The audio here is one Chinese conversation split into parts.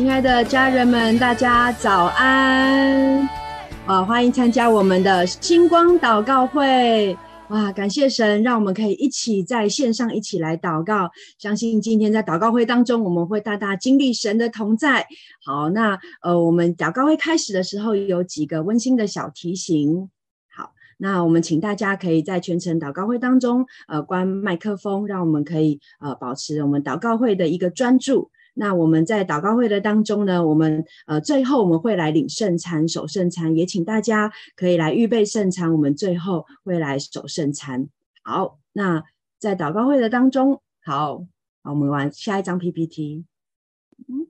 亲爱的家人们，大家早安！啊，欢迎参加我们的星光祷告会。哇，感谢神，让我们可以一起在线上一起来祷告。相信今天在祷告会当中，我们会大大经历神的同在。好，那呃，我们祷告会开始的时候有几个温馨的小提醒。好，那我们请大家可以在全程祷告会当中，呃，关麦克风，让我们可以呃保持我们祷告会的一个专注。那我们在祷告会的当中呢，我们呃最后我们会来领圣餐、守圣餐，也请大家可以来预备圣餐，我们最后会来守圣餐。好，那在祷告会的当中，好，好，我们玩下一张 PPT。嗯，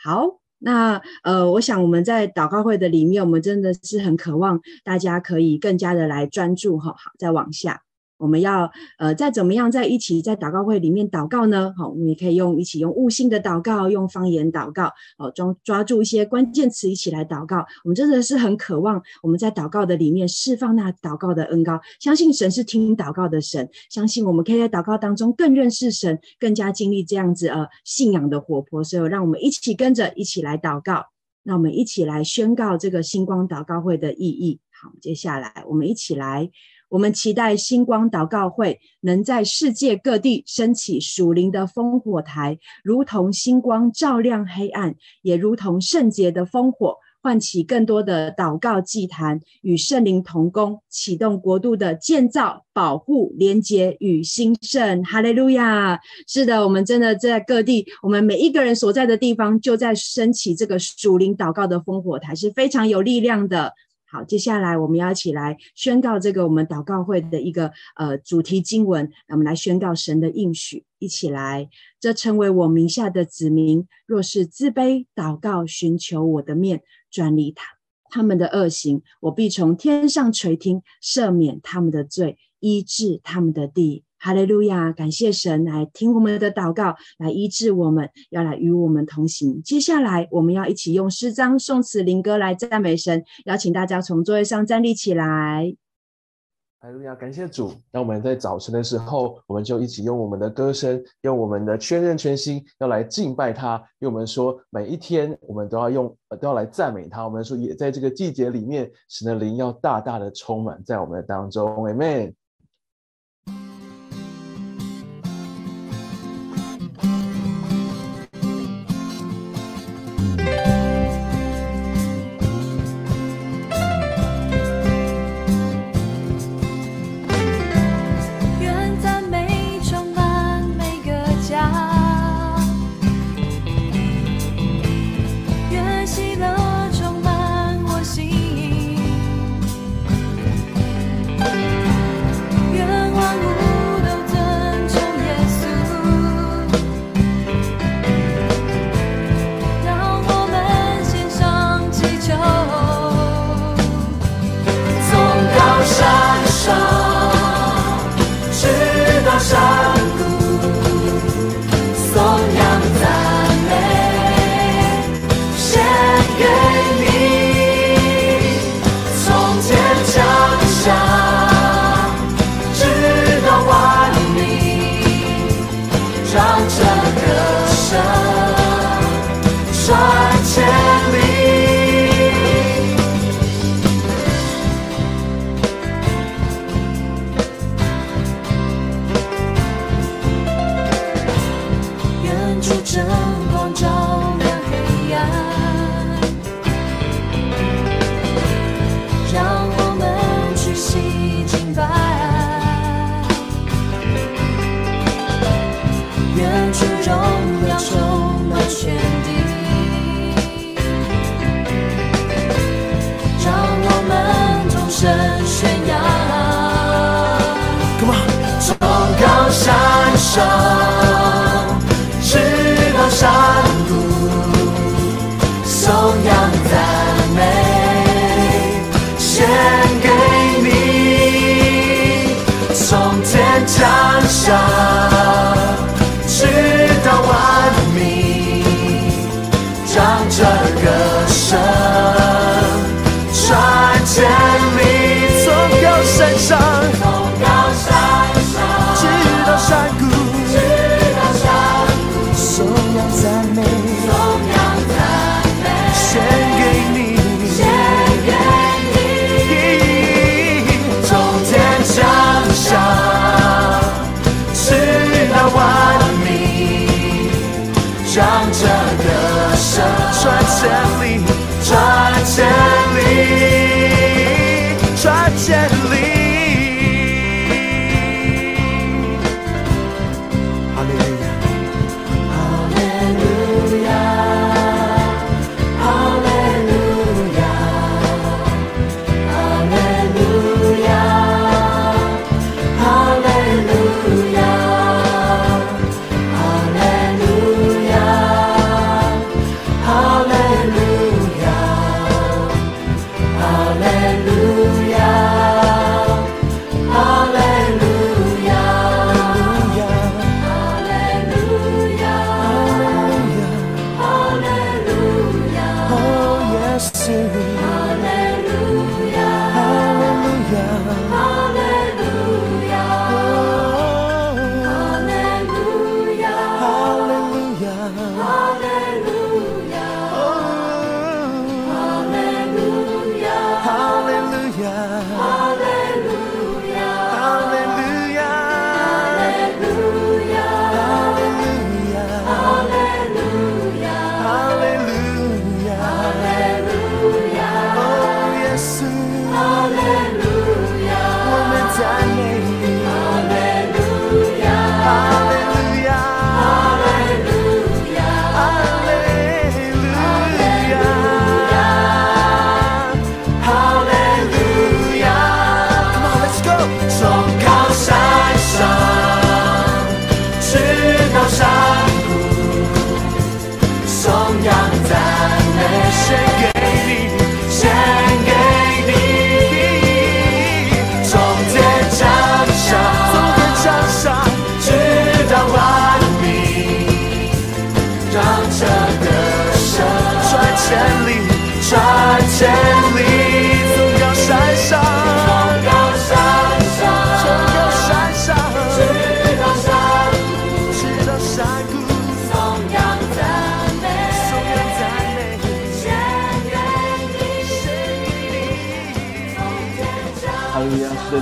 好，那呃，我想我们在祷告会的里面，我们真的是很渴望大家可以更加的来专注哈。好，再往下。我们要呃再怎么样在一起在祷告会里面祷告呢？好，我们也可以用一起用悟性的祷告，用方言祷告，好，抓抓住一些关键词一起来祷告。我们真的是很渴望我们在祷告的里面释放那祷告的恩膏，相信神是听祷告的神，相信我们可以在祷告当中更认识神，更加经历这样子呃信仰的活泼。所以让我们一起跟着一起来祷告，那我们一起来宣告这个星光祷告会的意义。好，接下来我们一起来。我们期待星光祷告会能在世界各地升起属灵的烽火台，如同星光照亮黑暗，也如同圣洁的烽火，唤起更多的祷告祭坛，与圣灵同工，启动国度的建造、保护、连结与兴盛。哈利路亚！是的，我们真的在各地，我们每一个人所在的地方，就在升起这个属灵祷告的烽火台，是非常有力量的。好，接下来我们要一起来宣告这个我们祷告会的一个呃主题经文，我们来宣告神的应许，一起来，这称为我名下的子民，若是自卑祷告，寻求我的面，转离他他们的恶行，我必从天上垂听，赦免他们的罪，医治他们的地。哈利路亚！感谢神来听我们的祷告，来医治我们，要来与我们同行。接下来，我们要一起用诗章、颂词、灵歌来赞美神。邀请大家从座位上站立起来。哈利路亚！感谢主。那我们在早晨的时候，我们就一起用我们的歌声，用我们的全人全心，要来敬拜他。因为我们说，每一天我们都要用，都要来赞美他。我们说，也在这个季节里面，神的灵要大大的充满在我们的当中。Amen。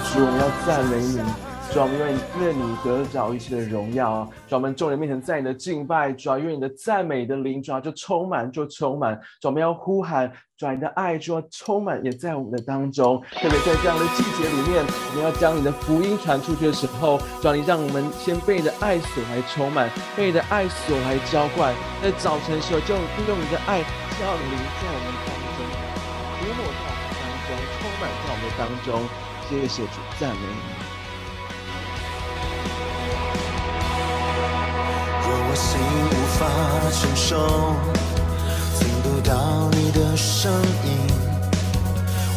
主，我们要赞美你，主，我们愿愿你得着一切的荣耀。主，我们众人面前在你的敬拜，主，愿你的赞美的灵，主，就充满，就充满。主，我们要呼喊，主，你的爱，主，充满也在我们的当中。特别在这样的季节里面，我们要将你的福音传出去的时候，主，你让我们先被你的爱所来充满，被你的爱所来浇灌。在早晨时候，就用你的爱降临在我们当中，涂抹在我们当中，充满在我们的当中。谢谢主，赞美你。若我心无法承受，听不到你的声音，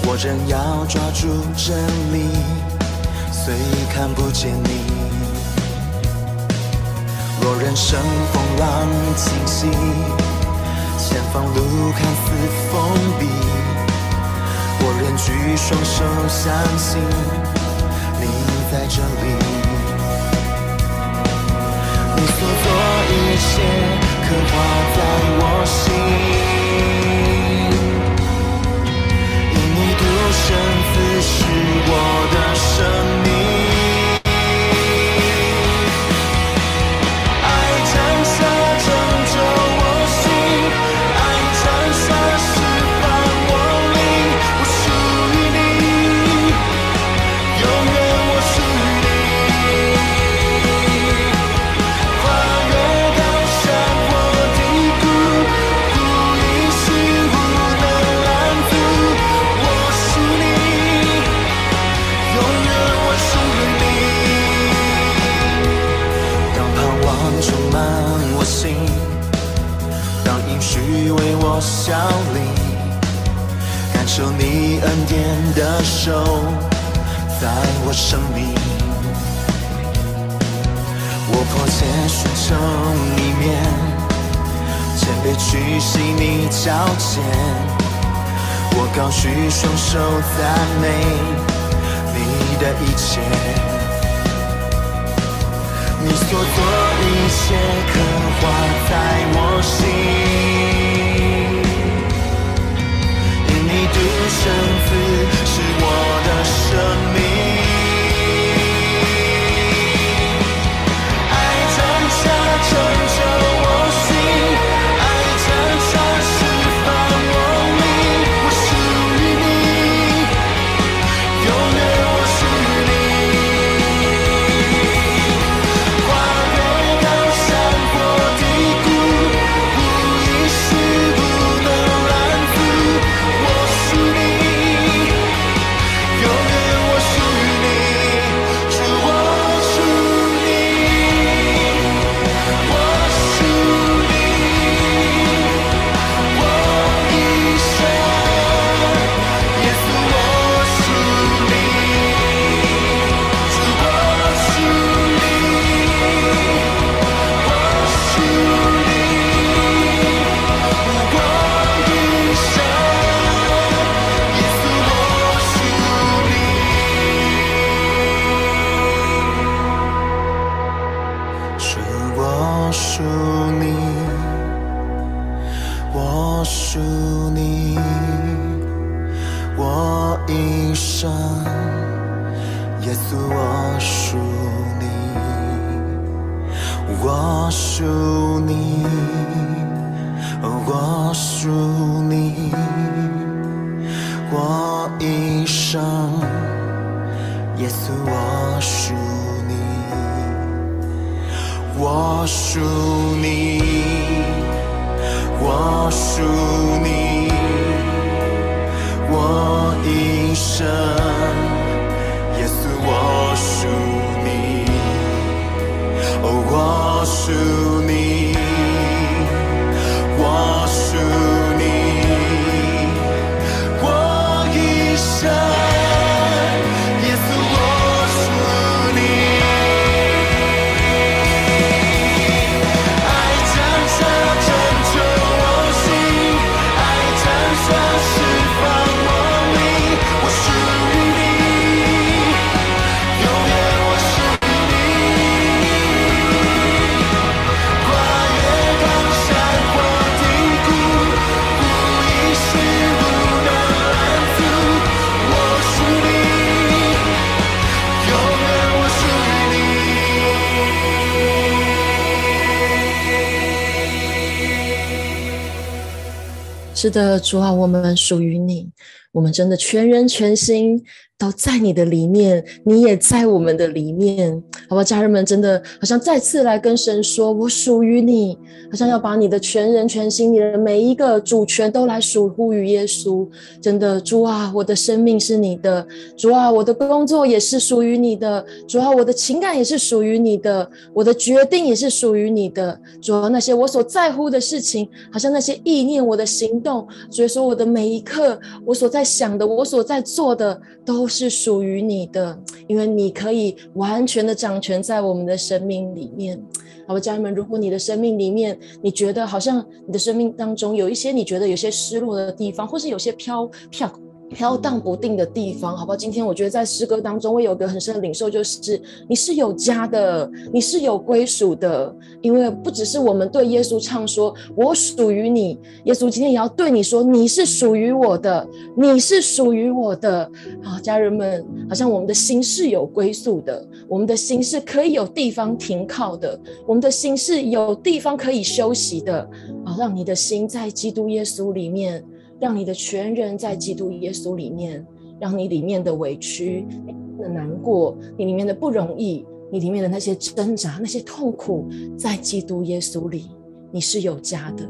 我仍要抓住真理，虽看不见你。若人生风浪侵袭，前方路看似封闭。我仍举双手，相信你在这里。你所做一切，刻画在我心。因你独生子是我的生命。生命。我迫切寻求里面，谦卑屈膝你脚前，我高举双手赞美你的一切。你所做一切刻画在我心，因你独生子是我的生命。show. 我属你我属你我一生耶稣我属你我属你我属你我一生耶稣我属我属你，我属是的，主啊，我们属于你，我们真的全人全心。都在你的里面，你也在我们的里面，好吧，家人们，真的好像再次来跟神说，我属于你，好像要把你的全人全心，你的每一个主权都来属乎于耶稣。真的，主啊，我的生命是你的，主啊，我的工作也是属于你的，主啊，我的情感也是属于你的，我的决定也是属于你的，主啊，那些我所在乎的事情，好像那些意念，我的行动，所以说我的每一刻，我我所在想的，我所在做的，都是属于你的，因为你可以完全的掌权在我们的生命里面。好吧，家人们，如果你的生命里面，你觉得好像你的生命当中有一些你觉得有些失落的地方，或是有些飘飘。飘荡不定的地方，好不好？今天我觉得在诗歌当中，我有一个很深的领受，就是你是有家的，你是有归属的。因为不只是我们对耶稣唱说“我属于你”，耶稣今天也要对你说：“你是属于我的，你是属于我的。”好，家人们，好像我们的心是有归宿的，我们的心是可以有地方停靠的，我们的心是有地方可以休息的。好，让你的心在基督耶稣里面。让你的全人在基督耶稣里面，让你里面的委屈、你的难过、你里面的不容易、你里面的那些挣扎、那些痛苦，在基督耶稣里，你是有家的，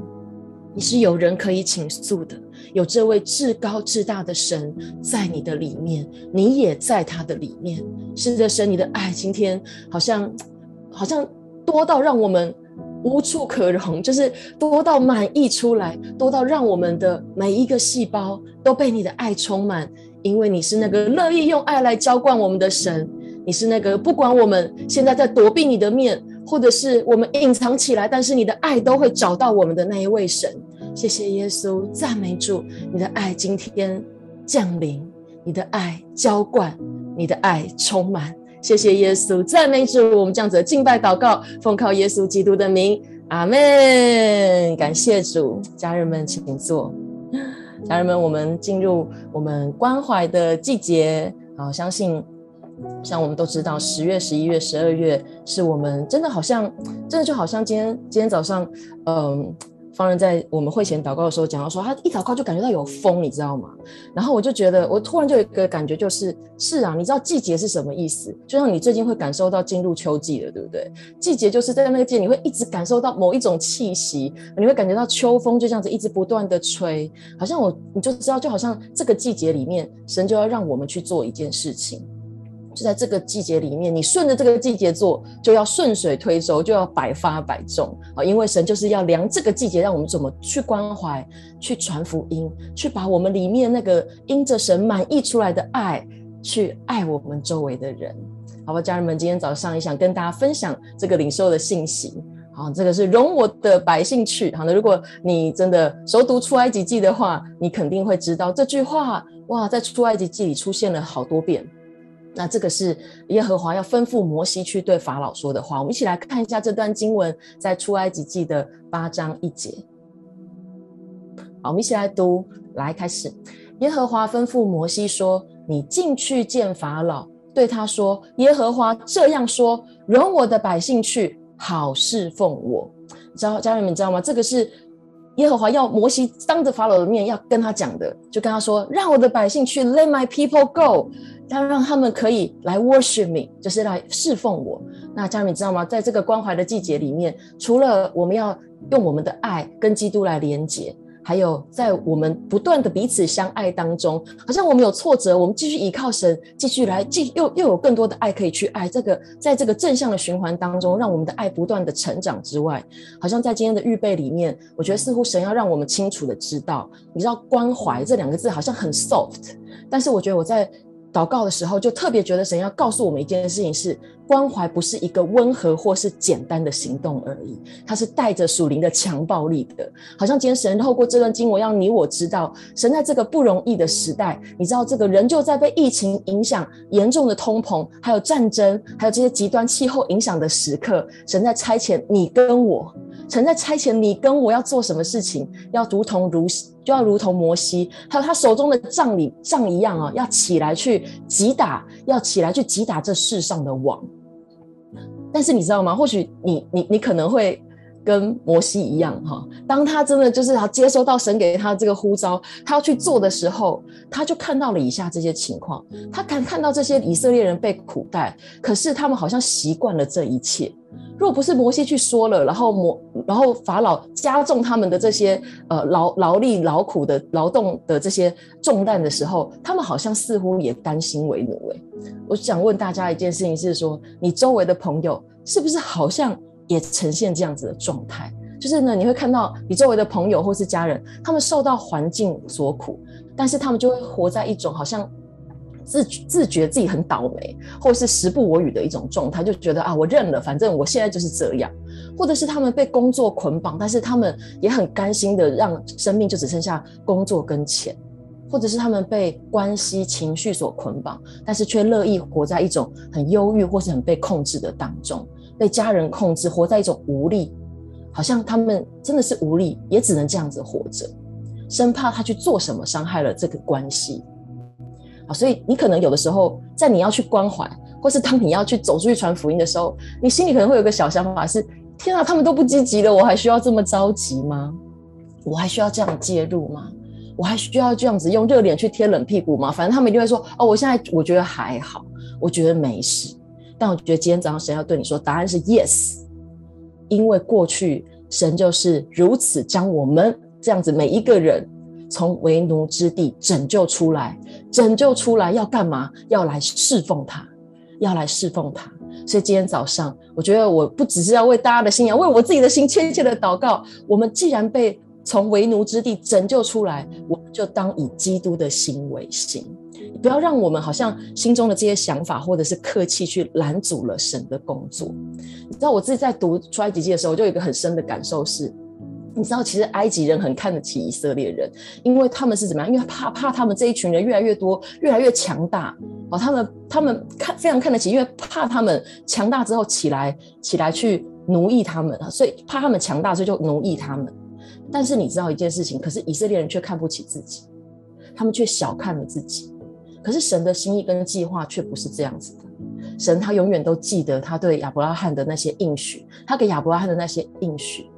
你是有人可以倾诉的，有这位至高至大的神在你的里面，你也在他的里面。是的，神，你的爱今天好像好像多到让我们。无处可容，就是多到满溢出来，多到让我们的每一个细胞都被你的爱充满。因为你是那个乐意用爱来浇灌我们的神，你是那个不管我们现在在躲避你的面，或者是我们隐藏起来，但是你的爱都会找到我们的那一位神。谢谢耶稣，赞美主，你的爱今天降临，你的爱浇灌，你的爱充满。谢谢耶稣，赞美主，我们这样子敬拜祷告，奉靠耶稣基督的名，阿门。感谢主，家人们请坐。家人们，我们进入我们关怀的季节，啊，相信像我们都知道，十月、十一月、十二月是我们真的好像，真的就好像今天今天早上，嗯。方人在我们会前祷告的时候讲到说，他一祷告就感觉到有风，你知道吗？然后我就觉得，我突然就有一个感觉，就是是啊，你知道季节是什么意思？就像你最近会感受到进入秋季了，对不对？季节就是在那个季节，你会一直感受到某一种气息，你会感觉到秋风就这样子一直不断的吹，好像我你就知道，就好像这个季节里面，神就要让我们去做一件事情。就在这个季节里面，你顺着这个季节做，就要顺水推舟，就要百发百中啊！因为神就是要量这个季节，让我们怎么去关怀、去传福音、去把我们里面那个因着神满溢出来的爱，去爱我们周围的人。好吧，家人们，今天早上也想跟大家分享这个领受的信息。好，这个是容我的百姓去。好的，如果你真的熟读出埃及记的话，你肯定会知道这句话。哇，在出埃及记里出现了好多遍。那这个是耶和华要吩咐摩西去对法老说的话。我们一起来看一下这段经文，在出埃及记的八章一节。好，我们一起来读，来开始。耶和华吩咐摩西说：“你进去见法老，对他说：耶和华这样说：容我的百姓去，好侍奉我。”知道家人们知道吗？这个是耶和华要摩西当着法老的面要跟他讲的，就跟他说：“让我的百姓去，Let my people go，要让他们可以来 worship me，就是来侍奉我。”那家人们知道吗？在这个关怀的季节里面，除了我们要用我们的爱跟基督来连接。还有，在我们不断的彼此相爱当中，好像我们有挫折，我们继续依靠神，继续来，继又又有更多的爱可以去爱。这个在这个正向的循环当中，让我们的爱不断的成长之外，好像在今天的预备里面，我觉得似乎神要让我们清楚的知道，你知道关怀这两个字好像很 soft，但是我觉得我在。祷告的时候，就特别觉得神要告诉我们一件事情是：关怀不是一个温和或是简单的行动而已，它是带着属灵的强暴力的。好像今天神透过这段经文，让你我知道，神在这个不容易的时代，你知道这个人就在被疫情影响、严重的通膨，还有战争，还有这些极端气候影响的时刻，神在差遣你跟我，神在差遣你跟我要做什么事情，要如同如。就要如同摩西，还有他手中的杖里杖一样啊，要起来去击打，要起来去击打这世上的王。但是你知道吗？或许你你你可能会跟摩西一样哈，当他真的就是要接收到神给他这个呼召，他要去做的时候，他就看到了以下这些情况。他看看到这些以色列人被苦待，可是他们好像习惯了这一切。若不是摩西去说了，然后摩，然后法老加重他们的这些呃劳劳力劳苦的劳动的这些重担的时候，他们好像似乎也甘心为奴。诶，我想问大家一件事情是说，你周围的朋友是不是好像也呈现这样子的状态？就是呢，你会看到你周围的朋友或是家人，他们受到环境所苦，但是他们就会活在一种好像。自自觉自己很倒霉，或是时不我与的一种状态，就觉得啊，我认了，反正我现在就是这样。或者是他们被工作捆绑，但是他们也很甘心的让生命就只剩下工作跟钱。或者是他们被关系、情绪所捆绑，但是却乐意活在一种很忧郁或是很被控制的当中，被家人控制，活在一种无力，好像他们真的是无力，也只能这样子活着，生怕他去做什么伤害了这个关系。啊，所以你可能有的时候，在你要去关怀，或是当你要去走出去传福音的时候，你心里可能会有个小想法是：天啊，他们都不积极了，我还需要这么着急吗？我还需要这样介入吗？我还需要这样子用热脸去贴冷屁股吗？反正他们一定会说：哦，我现在我觉得还好，我觉得没事。但我觉得今天早上神要对你说，答案是 yes，因为过去神就是如此将我们这样子每一个人。从为奴之地拯救出来，拯救出来要干嘛？要来侍奉他，要来侍奉他。所以今天早上，我觉得我不只是要为大家的心，要为我自己的心切切的祷告。我们既然被从为奴之地拯救出来，我们就当以基督的心为心，不要让我们好像心中的这些想法或者是客气去拦阻了神的工作。你知道我自己在读出埃及记的时候，我就有一个很深的感受是。你知道，其实埃及人很看得起以色列人，因为他们是怎么样？因为怕怕他们这一群人越来越多，越来越强大哦。他们他们看非常看得起，因为怕他们强大之后起来起来去奴役他们，所以怕他们强大，所以就奴役他们。但是你知道一件事情，可是以色列人却看不起自己，他们却小看了自己。可是神的心意跟计划却不是这样子的。神他永远都记得他对亚伯拉罕的那些应许，他给亚伯拉罕的那些应许。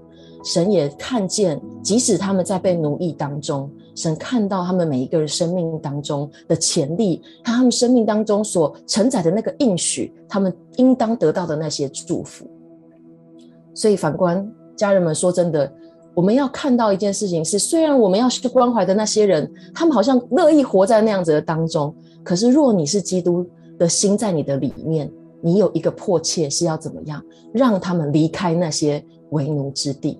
神也看见，即使他们在被奴役当中，神看到他们每一个人生命当中的潜力，他们生命当中所承载的那个应许，他们应当得到的那些祝福。所以反观家人们，说真的，我们要看到一件事情是：虽然我们要去关怀的那些人，他们好像乐意活在那样子的当中，可是若你是基督的心在你的里面，你有一个迫切是要怎么样让他们离开那些为奴之地。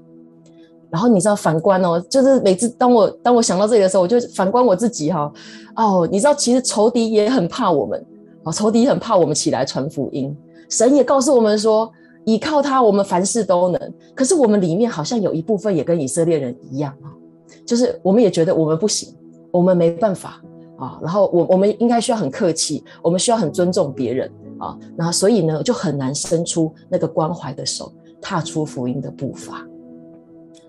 然后你知道反观哦，就是每次当我当我想到这里的时候，我就反观我自己哈，哦，你知道其实仇敌也很怕我们，哦，仇敌很怕我们起来传福音。神也告诉我们说，依靠他，我们凡事都能。可是我们里面好像有一部分也跟以色列人一样啊，就是我们也觉得我们不行，我们没办法啊。然后我我们应该需要很客气，我们需要很尊重别人啊。然后所以呢，就很难伸出那个关怀的手，踏出福音的步伐。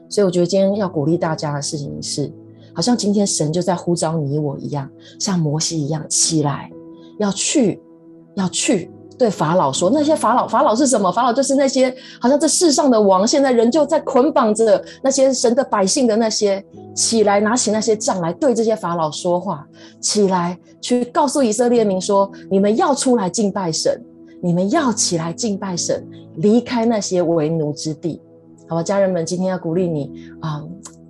所以我觉得今天要鼓励大家的事情是，好像今天神就在呼召你我一样，像摩西一样起来，要去，要去对法老说：“那些法老，法老是什么？法老就是那些好像这世上的王，现在仍旧在捆绑着那些神的百姓的那些，起来拿起那些杖来对这些法老说话，起来去告诉以色列民说：你们要出来敬拜神，你们要起来敬拜神，离开那些为奴之地。好吧，家人们，今天要鼓励你啊，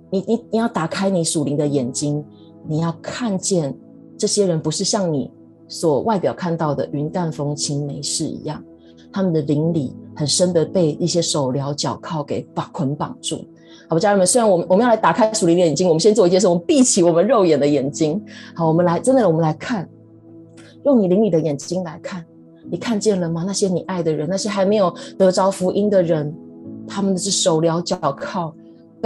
你你你要打开你属灵的眼睛，你要看见这些人不是像你。”所外表看到的云淡风轻没事一样，他们的灵里很深的被一些手镣脚铐给绑捆绑住。好吧，家人们，虽然我们我们要来打开属灵的眼睛，我们先做一件事，我们闭起我们肉眼的眼睛。好，我们来，真的，我们来看，用你灵里的眼睛来看，你看见了吗？那些你爱的人，那些还没有得着福音的人，他们的是手镣脚铐。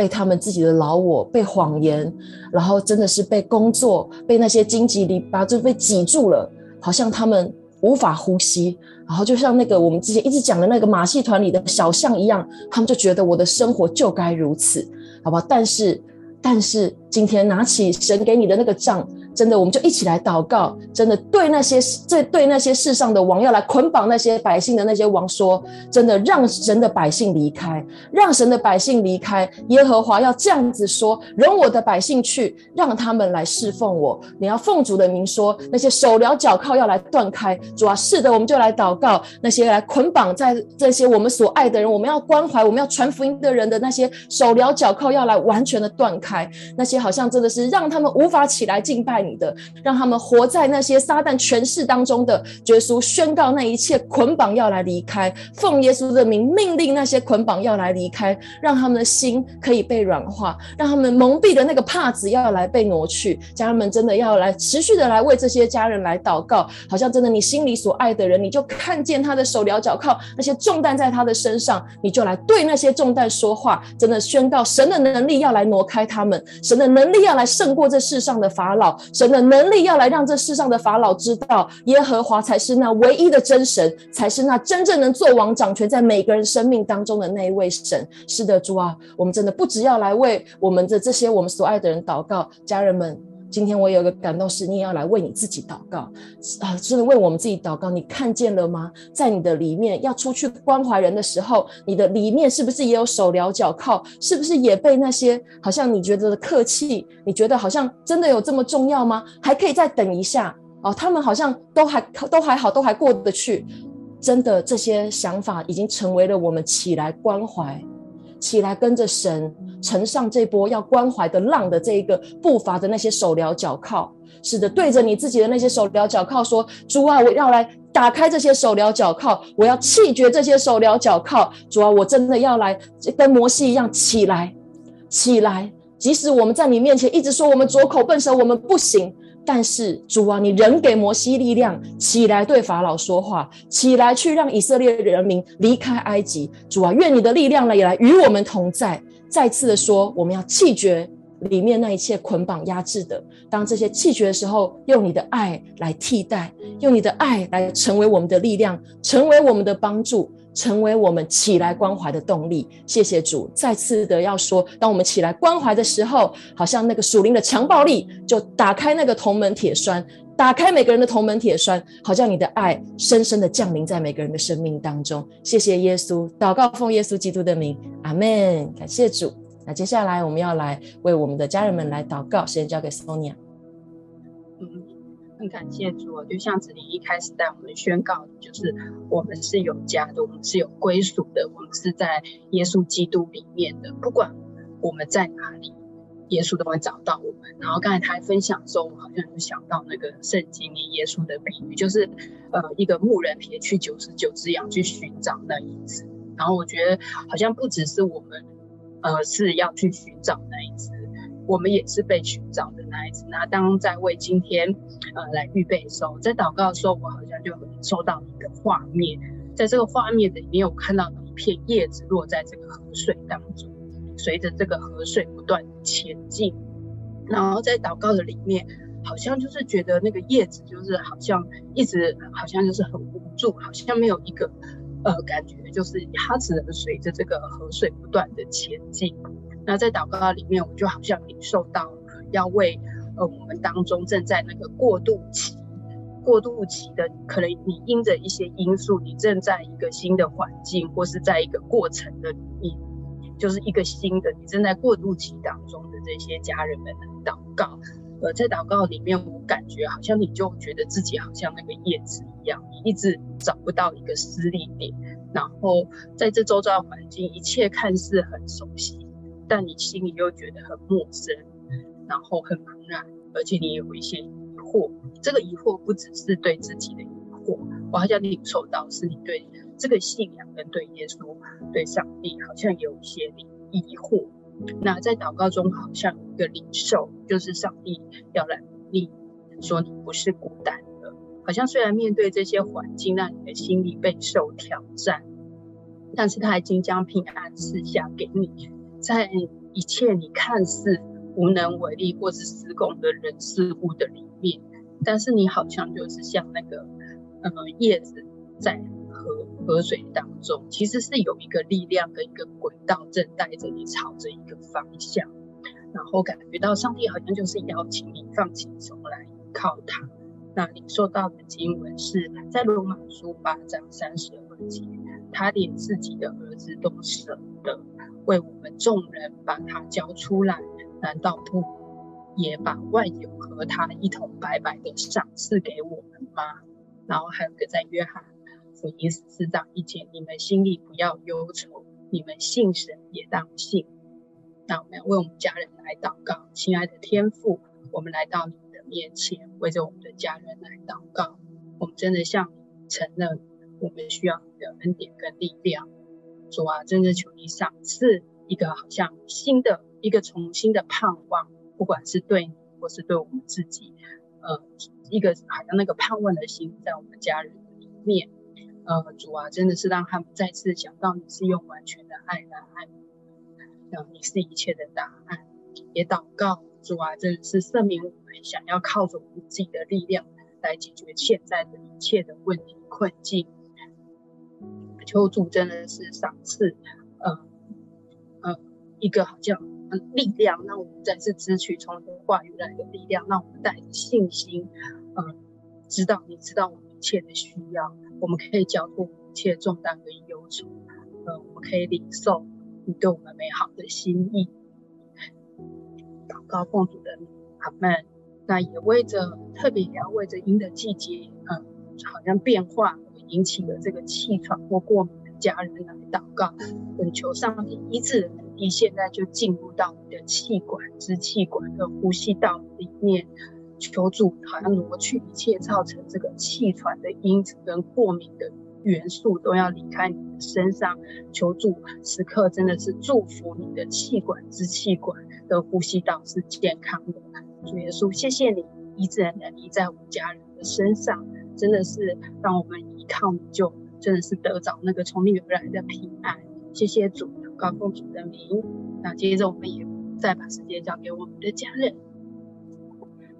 被他们自己的老我，被谎言，然后真的是被工作，被那些荆棘篱笆就被挤住了，好像他们无法呼吸，然后就像那个我们之前一直讲的那个马戏团里的小象一样，他们就觉得我的生活就该如此，好吧？但是，但是今天拿起神给你的那个杖。真的，我们就一起来祷告。真的，对那些这对那些世上的王要来捆绑那些百姓的那些王说：真的，让神的百姓离开，让神的百姓离开。耶和华要这样子说：容我的百姓去，让他们来侍奉我。你要奉主的名说，那些手镣脚铐要来断开。主啊，是的，我们就来祷告那些来捆绑在这些我们所爱的人，我们要关怀，我们要传福音的人的那些手镣脚铐要来完全的断开。那些好像真的是让他们无法起来敬拜。你的，让他们活在那些撒旦权势当中的耶稣宣告，那一切捆绑要来离开，奉耶稣的名命令那些捆绑要来离开，让他们的心可以被软化，让他们蒙蔽的那个帕子要来被挪去。家人们真的要来持续的来为这些家人来祷告，好像真的你心里所爱的人，你就看见他的手镣脚铐那些重担在他的身上，你就来对那些重担说话，真的宣告神的能力要来挪开他们，神的能力要来胜过这世上的法老。神的能力要来让这世上的法老知道，耶和华才是那唯一的真神，才是那真正能做王掌权在每个人生命当中的那一位神。是的，主啊，我们真的不只要来为我们的这些我们所爱的人祷告，家人们。今天我有个感动，是你也要来为你自己祷告啊！真的为我们自己祷告。你看见了吗？在你的里面要出去关怀人的时候，你的里面是不是也有手镣脚铐？是不是也被那些好像你觉得的客气？你觉得好像真的有这么重要吗？还可以再等一下哦。他们好像都还都还好，都还过得去。真的，这些想法已经成为了我们起来关怀。起来，跟着神乘上这波要关怀的浪的这一个步伐的那些手镣脚铐，是的，对着你自己的那些手镣脚铐说：“主啊，我要来打开这些手镣脚铐，我要弃绝这些手镣脚铐。主啊，我真的要来跟摩西一样起来，起来。即使我们在你面前一直说我们拙口笨舌，我们不行。”但是主啊，你仍给摩西力量，起来对法老说话，起来去让以色列人民离开埃及。主啊，愿你的力量来也来与我们同在。再次的说，我们要弃绝里面那一切捆绑压制的。当这些弃绝的时候，用你的爱来替代，用你的爱来成为我们的力量，成为我们的帮助。成为我们起来关怀的动力。谢谢主，再次的要说，当我们起来关怀的时候，好像那个属灵的强暴力就打开那个铜门铁栓，打开每个人的铜门铁栓，好像你的爱深深的降临在每个人的生命当中。谢谢耶稣，祷告奉耶稣基督的名，阿门。感谢主。那接下来我们要来为我们的家人们来祷告，时间交给 Sonia。嗯很感谢主，就像子琳一开始带我们宣告，就是我们是有家的，我们是有归属的，我们是在耶稣基督里面的。不管我们在哪里，耶稣都会找到我们。然后刚才他还分享的时候，我好像有想到那个圣经里耶稣的比喻，就是呃一个牧人撇去九十九只羊去寻找那一只。然后我觉得好像不只是我们呃是要去寻找那一只。我们也是被寻找的那一只。那当在为今天，呃，来预备的时候，在祷告的时候，我好像就收到一个画面，在这个画面里面，我看到一片叶子落在这个河水当中，随着这个河水不断前进。然后在祷告的里面，好像就是觉得那个叶子就是好像一直好像就是很无助，好像没有一个呃感觉，就是它只能随着这个河水不断的前进。那在祷告里面，我就好像领受到要为呃我们当中正在那个过渡期过渡期的，可能你因着一些因素，你正在一个新的环境，或是在一个过程的里面，就是一个新的，你正在过渡期当中的这些家人们的祷告。呃，在祷告里面，我感觉好像你就觉得自己好像那个叶子一样，你一直找不到一个施力点，然后在这周遭环境，一切看似很熟悉，但你心里又觉得很陌生，然后很茫然，而且你也有一些疑惑。这个疑惑不只是对自己的疑惑，我好像领受到是你对这个信仰跟对耶稣、对上帝好像有一些疑惑。那在祷告中，好像有一个领受，就是上帝要来你，说你不是孤单的。好像虽然面对这些环境，让你的心里备受挑战，但是他已经将平安赐下给你。在一切你看似无能为力或是失控的人事物的里面，但是你好像就是像那个呃叶子在。河河水当中，其实是有一个力量跟一个轨道正带着你朝着一个方向，然后感觉到上帝好像就是邀请你放轻松来依靠他。那你收到的经文是在罗马书八章三十二节，他连自己的儿子都舍得为我们众人把他交出来，难道不也把万有和他一同白白的赏赐给我们吗？然后还有个在约翰。福音十四章一节，你们心里不要忧愁，你们信神也当信。那我们要为我们家人来祷告，亲爱的天父，我们来到你的面前，为着我们的家人来祷告。我们真的向你承认，我们需要你的恩典跟力量。主啊，真的求你赏赐一个好像新的一个重新的盼望，不管是对你或是对我们自己，呃，一个好像那个盼望的心在我们家人的里面。呃，主啊，真的是让他们再次想到你是用完全的爱来爱，然后你是一切的答案。也祷告，主啊，真的是赦免我们想要靠着我们自己的力量来解决现在的一切的问题困境。求主真的是赏赐，呃呃，一个好像力量，让我们再次支取从你话语来的力量，让我们带着信心，呃，知道你知道我们一切的需要。我们可以交托一切重担跟忧愁，呃，我们可以领受你对我们美好的心意。祷告奉主的名，阿门。那也为着特别也要为着阴的季节，嗯、呃，好像变化引起的这个气喘或过敏的家人来祷告，恳求上帝医治的能力，现在就进入到你的气管、支气管和呼吸道里面。求助好像挪去一切造成这个气喘的因子跟过敏的元素，都要离开你的身上。求助时刻真的是祝福你的气管、支气管的呼吸道是健康的。主耶稣，谢谢你医治的能力在我们家人的身上，真的是让我们依靠你，就真的是得着那个从你而来的平安。谢谢主，高奉主的名。那接着我们也再把时间交给我们的家人。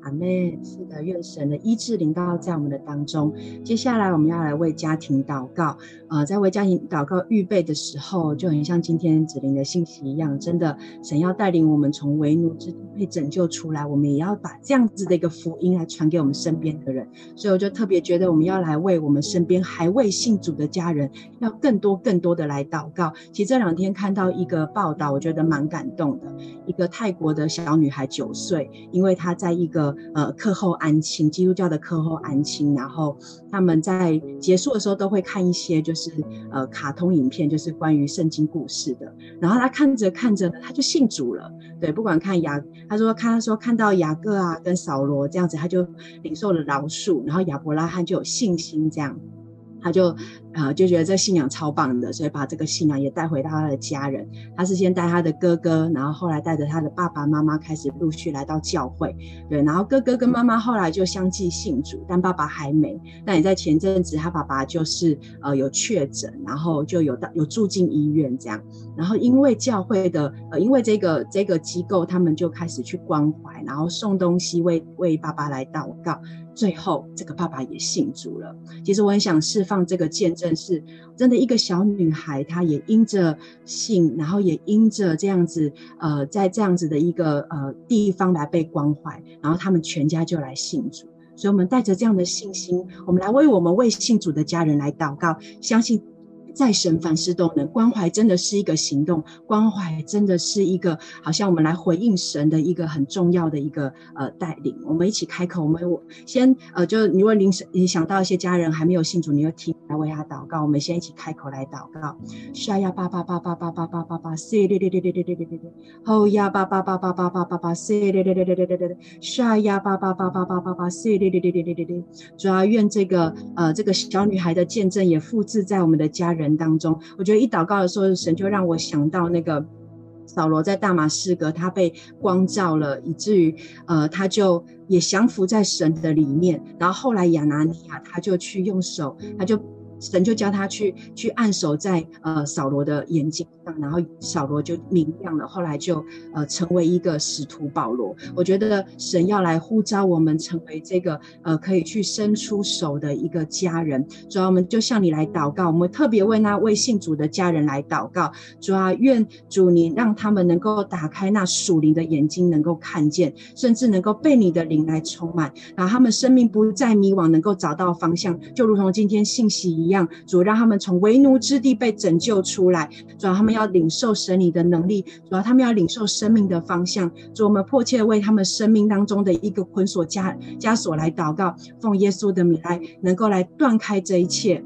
阿妹，是的，愿神的医治临到在我们的当中。接下来我们要来为家庭祷告。呃，在为家庭祷告预备的时候，就很像今天子琳的信息一样，真的，神要带领我们从为奴之地被拯救出来，我们也要把这样子的一个福音来传给我们身边的人。所以我就特别觉得，我们要来为我们身边还未信主的家人，要更多更多的来祷告。其实这两天看到一个报道，我觉得蛮感动的。一个泰国的小女孩九岁，因为她在一个呃，课后安亲，基督教的课后安亲，然后他们在结束的时候都会看一些就是呃卡通影片，就是关于圣经故事的。然后他看着看着，他就信主了。对，不管看雅，他说看他说看到雅各啊跟扫罗这样子，他就领受了饶恕，然后亚伯拉罕就有信心这样。他就，呃，就觉得这信仰超棒的，所以把这个信仰也带回到他的家人。他是先带他的哥哥，然后后来带着他的爸爸妈妈开始陆续来到教会。对，然后哥哥跟妈妈后来就相继信主，但爸爸还没。那也在前阵子，他爸爸就是呃有确诊，然后就有到有住进医院这样。然后因为教会的，呃，因为这个这个机构，他们就开始去关怀，然后送东西为为爸爸来祷告。最后，这个爸爸也信主了。其实我很想释放这个见证，是真的一个小女孩，她也因着信，然后也因着这样子，呃，在这样子的一个呃地方来被关怀，然后他们全家就来信主。所以，我们带着这样的信心，我们来为我们为信主的家人来祷告，相信。在神凡事都能，关怀真的是一个行动，关怀真的是一个好像我们来回应神的一个很重要的一个呃带领。我们一起开口，我们先呃，就你问临时你想到一些家人还没有信主，你就提来为他祷告。我们先一起开口来祷告。沙呀巴巴巴巴巴巴巴巴巴，塞哩哩哩哩哩哩哩哩。后呀巴巴巴巴巴巴巴巴，塞哩哩哩哩哩哩哩哩。沙呀巴巴巴巴巴巴巴，塞哩哩哩哩哩哩哩。主要愿这个呃这个小女孩的见证也复制在我们的家人。人当中，我觉得一祷告的时候，神就让我想到那个扫罗在大马士革，他被光照了，以至于呃，他就也降服在神的里面。然后后来亚拿尼亚他就去用手，他就神就叫他去去按手在呃扫罗的眼睛。然后小罗就明亮了，后来就呃成为一个使徒保罗。我觉得神要来呼召我们成为这个呃可以去伸出手的一个家人。主要我们就向你来祷告，我们特别为那位信主的家人来祷告。主要愿主你让他们能够打开那属灵的眼睛，能够看见，甚至能够被你的灵来充满，然后他们生命不再迷惘，能够找到方向，就如同今天信息一样。主让他们从为奴之地被拯救出来。主要他们。要领受神你的能力，主要他们要领受生命的方向。主，我们迫切为他们生命当中的一个捆锁枷枷锁来祷告，奉耶稣的名来，能够来断开这一切。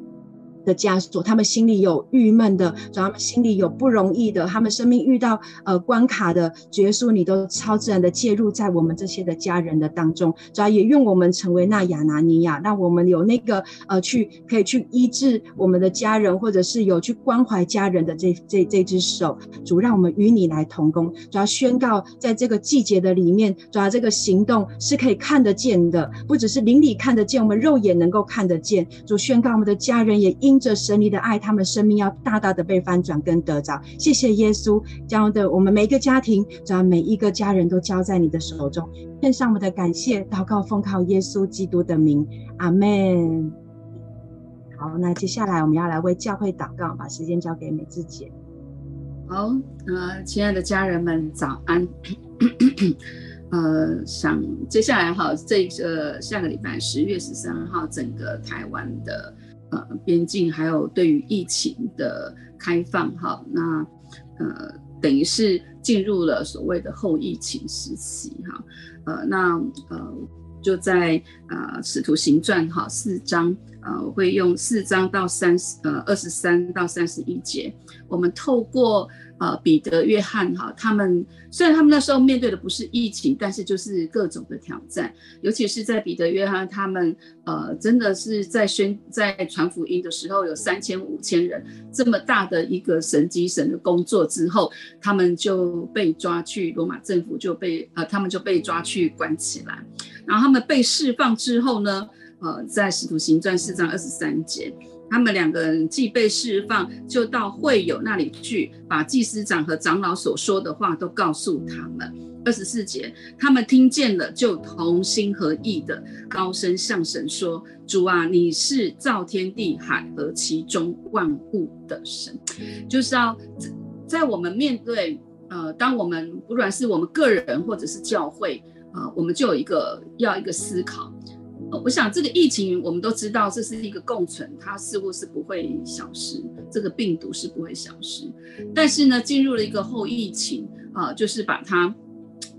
的枷锁，他们心里有郁闷的，主要他们心里有不容易的，他们生命遇到呃关卡的，主耶稣你都超自然的介入在我们这些的家人的当中，主要也愿我们成为那亚拿尼亚，让我们有那个呃去可以去医治我们的家人，或者是有去关怀家人的这这这只手，主让我们与你来同工，主要宣告在这个季节的里面，主要这个行动是可以看得见的，不只是灵里看得见，我们肉眼能够看得见，主宣告我们的家人也因。因着神你的爱，他们生命要大大的被翻转跟得着。谢谢耶稣，将的我们每一个家庭，将每一个家人都交在你的手中，献上我们的感谢、祷告，奉靠耶稣基督的名，阿门。好，那接下来我们要来为教会祷告，把时间交给美智姐。好，呃，亲爱的家人们，早安。呃，想接下来哈，这个下个礼拜十月十三号，整个台湾的。呃，边境还有对于疫情的开放，哈，那呃，等于是进入了所谓的后疫情时期，哈，呃，那呃，就在呃《使徒行传》哈四章，呃，我会用四章到三十呃二十三到三十一节，我们透过。呃，彼得、约翰哈，他们虽然他们那时候面对的不是疫情，但是就是各种的挑战，尤其是在彼得、约翰他们，呃，真的是在宣在传福音的时候，有三千五千人这么大的一个神迹神的工作之后，他们就被抓去罗马政府就被呃，他们就被抓去关起来，然后他们被释放之后呢，呃，在使徒行传四章二十三节。他们两个人既被释放，就到会友那里去，把祭司长和长老所说的话都告诉他们。二十四节，他们听见了，就同心合意的高声向神说：“主啊，你是造天地海和其中万物的神。”就是要在我们面对呃，当我们不管是我们个人或者是教会啊、呃，我们就有一个要一个思考。我想这个疫情，我们都知道这是一个共存，它似乎是不会消失，这个病毒是不会消失。但是呢，进入了一个后疫情啊，就是把它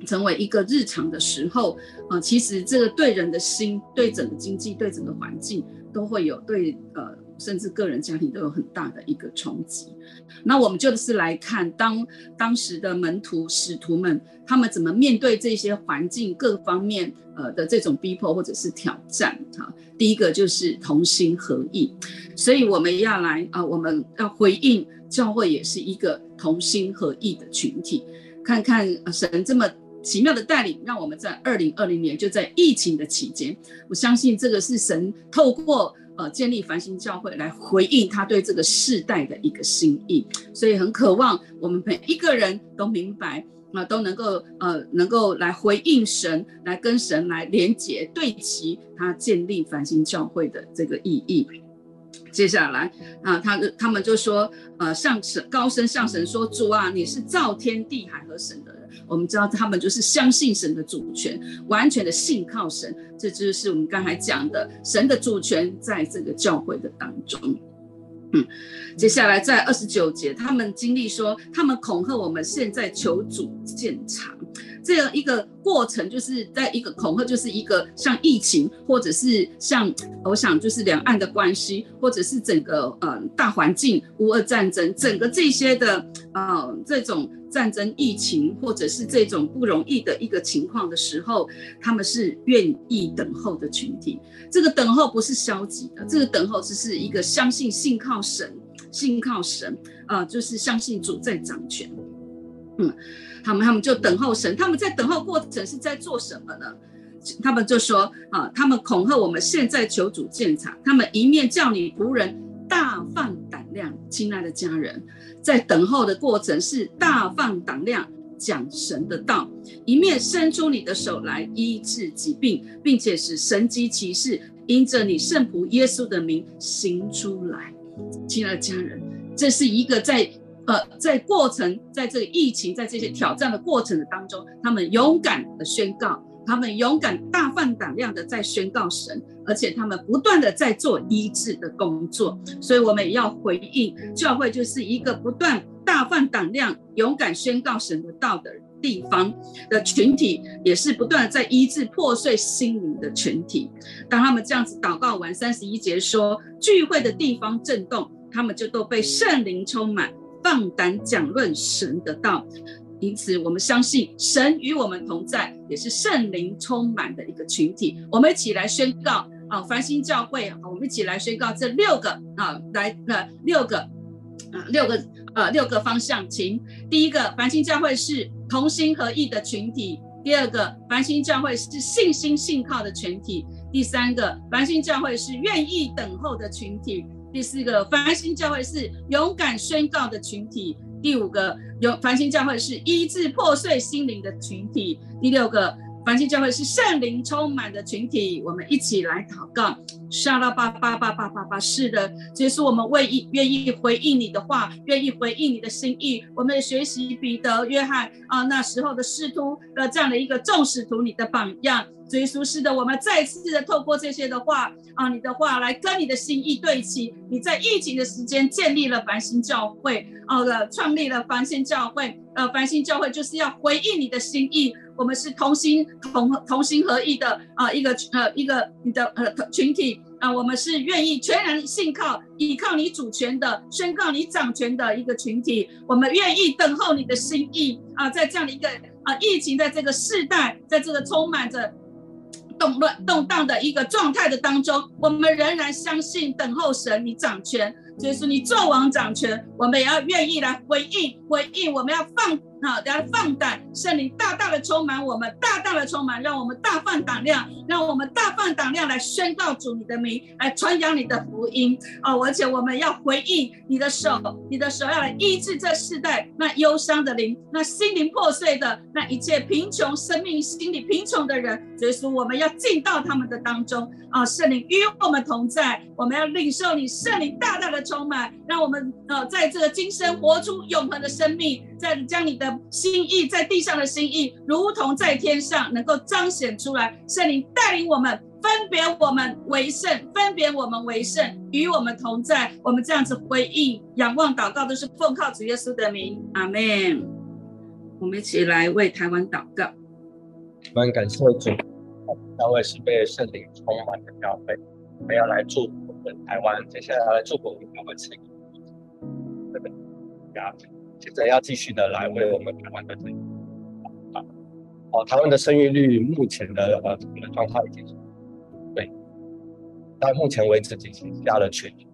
成为一个日常的时候啊，其实这个对人的心、对整个经济、对整个环境都会有对呃。甚至个人家庭都有很大的一个冲击。那我们就是来看当当时的门徒使徒们，他们怎么面对这些环境各方面呃的这种逼迫或者是挑战哈。第一个就是同心合意，所以我们要来啊，我们要回应教会也是一个同心合意的群体。看看神这么奇妙的带领，让我们在二零二零年就在疫情的期间，我相信这个是神透过。呃，建立繁星教会来回应他对这个世代的一个心意，所以很渴望我们每一个人都明白啊、都能够呃，能够来回应神，来跟神来连结对齐他建立繁星教会的这个意义。接下来啊，他他们就说，呃，上神高声向神说：“主啊，你是造天地海和神的人。”我们知道他们就是相信神的主权，完全的信靠神。这就是我们刚才讲的神的主权在这个教会的当中。嗯，接下来在二十九节，他们经历说，他们恐吓我们，现在求主鉴察。这样一个过程，就是在一个恐吓，就是一个像疫情，或者是像我想，就是两岸的关系，或者是整个呃大环境，乌俄战争，整个这些的呃这种战争、疫情，或者是这种不容易的一个情况的时候，他们是愿意等候的群体。这个等候不是消极的，这个等候只是一个相信、信靠神、信靠神啊、呃，就是相信主在掌权。嗯。他们他们就等候神，他们在等候过程是在做什么呢？他们就说啊，他们恐吓我们，现在求主鉴察。他们一面叫你仆人大放胆量，亲爱的家人，在等候的过程是大放胆量讲神的道，一面伸出你的手来医治疾病，并且使神迹奇事因着你圣仆耶稣的名行出来。亲爱的家人，这是一个在。呃，在过程，在这个疫情，在这些挑战的过程的当中，他们勇敢的宣告，他们勇敢大放胆量的在宣告神，而且他们不断的在做医治的工作，所以我们也要回应，教会就是一个不断大放胆量、勇敢宣告神的道的地方的群体，也是不断的在医治破碎心灵的群体。当他们这样子祷告完三十一节说聚会的地方震动，他们就都被圣灵充满。放胆讲论神的道，因此我们相信神与我们同在，也是圣灵充满的一个群体。我们一起来宣告啊，繁星教会，我们一起来宣告这六个啊，来呃六个啊六个呃六个方向，请第一个繁星教会是同心合意的群体；第二个繁星教会是信心信靠的群体；第三个繁星教会是愿意等候的群体。第四个繁星教会是勇敢宣告的群体，第五个有繁星教会是医治破碎心灵的群体，第六个繁星教会是圣灵充满的群体。我们一起来祷告，沙拉巴巴巴巴巴巴，是的，这是我们为意愿意回应你的话，愿意回应你的心意。我们学习彼得、约翰啊，那时候的使徒的这样的一个众使徒，你的榜样。所以舒适的，我们再次的透过这些的话啊，你的话来跟你的心意对齐。你在疫情的时间建立了繁星教会，啊、创立了繁星教会，呃，繁星教会就是要回应你的心意。我们是同心同同心合意的啊，一个呃一个你的呃群体啊，我们是愿意全然信靠依靠你主权的，宣告你掌权的一个群体。我们愿意等候你的心意啊，在这样的一个啊疫情在这个世代，在这个充满着。动乱动荡的一个状态的当中，我们仍然相信等候神，你掌权，就是你作王掌权，我们也要愿意来回应，回应，我们要放。好，大家放胆，圣灵大大的充满我们，大大的充满，让我们大放胆量，让我们大放胆量来宣告主你的名，来传扬你的福音啊！而且我们要回应你的手，你的手要来医治这世代那忧伤的灵，那心灵破碎的那一切贫穷生命心理贫穷的人，所以说我们要进到他们的当中啊！圣灵与我们同在，我们要领受你圣灵大大的充满，让我们呃在这个今生活出永恒的生命，在将你的。心意在地上的心意，如同在天上，能够彰显出来。圣灵带领我们，分别我们为圣，分别我们为圣，与我们同在。我们这样子回应、仰望、祷告，都是奉靠主耶稣的名。阿门。我们一起来为台湾祷告。我们感谢主，教会是被圣灵充满的教会。我们要来祝福我们台湾，接下来要来祝福我们台湾这个家庭。现在要继续的来为我们台湾的生育啊，好，台湾的生育率目前的呃状况已经对，到目前为止已经下了全球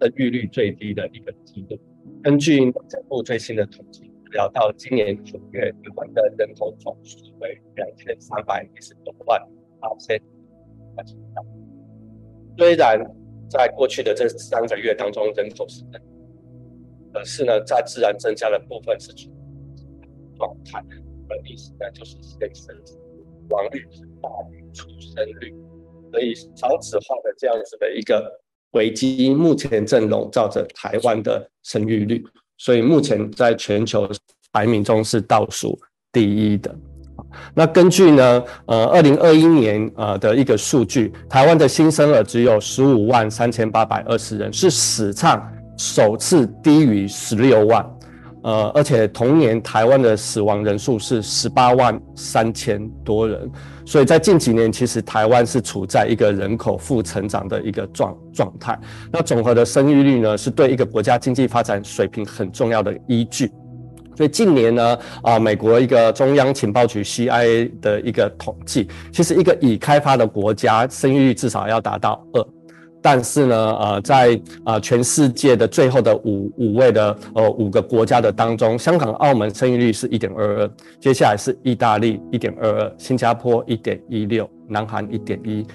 生育率最低的一个季度。根据内政部最新的统计，聊到今年九月，台湾的人口总数为两千三百一十九万八千。虽然在过去的这三个月当中，人口是增。可是呢，在自然增加的部分是状态，而意思呢就是现生死亡率是大于出生率，所以少子化的这样子的一个危机目前正笼罩着台湾的生育率，所以目前在全球排名中是倒数第一的。那根据呢，呃，二零二一年呃的一个数据，台湾的新生儿只有十五万三千八百二十人，是史上首次低于十六万。呃，而且同年台湾的死亡人数是十八万三千多人，所以在近几年，其实台湾是处在一个人口负成长的一个状状态。那总和的生育率呢，是对一个国家经济发展水平很重要的依据。所以近年呢，啊，美国一个中央情报局 CIA 的一个统计，其实一个已开发的国家生育率至少要达到二。但是呢，呃，在呃全世界的最后的五五位的呃五个国家的当中，香港、澳门生育率是一点二二，接下来是意大利一点二二，新加坡一点一六，南韩一点一，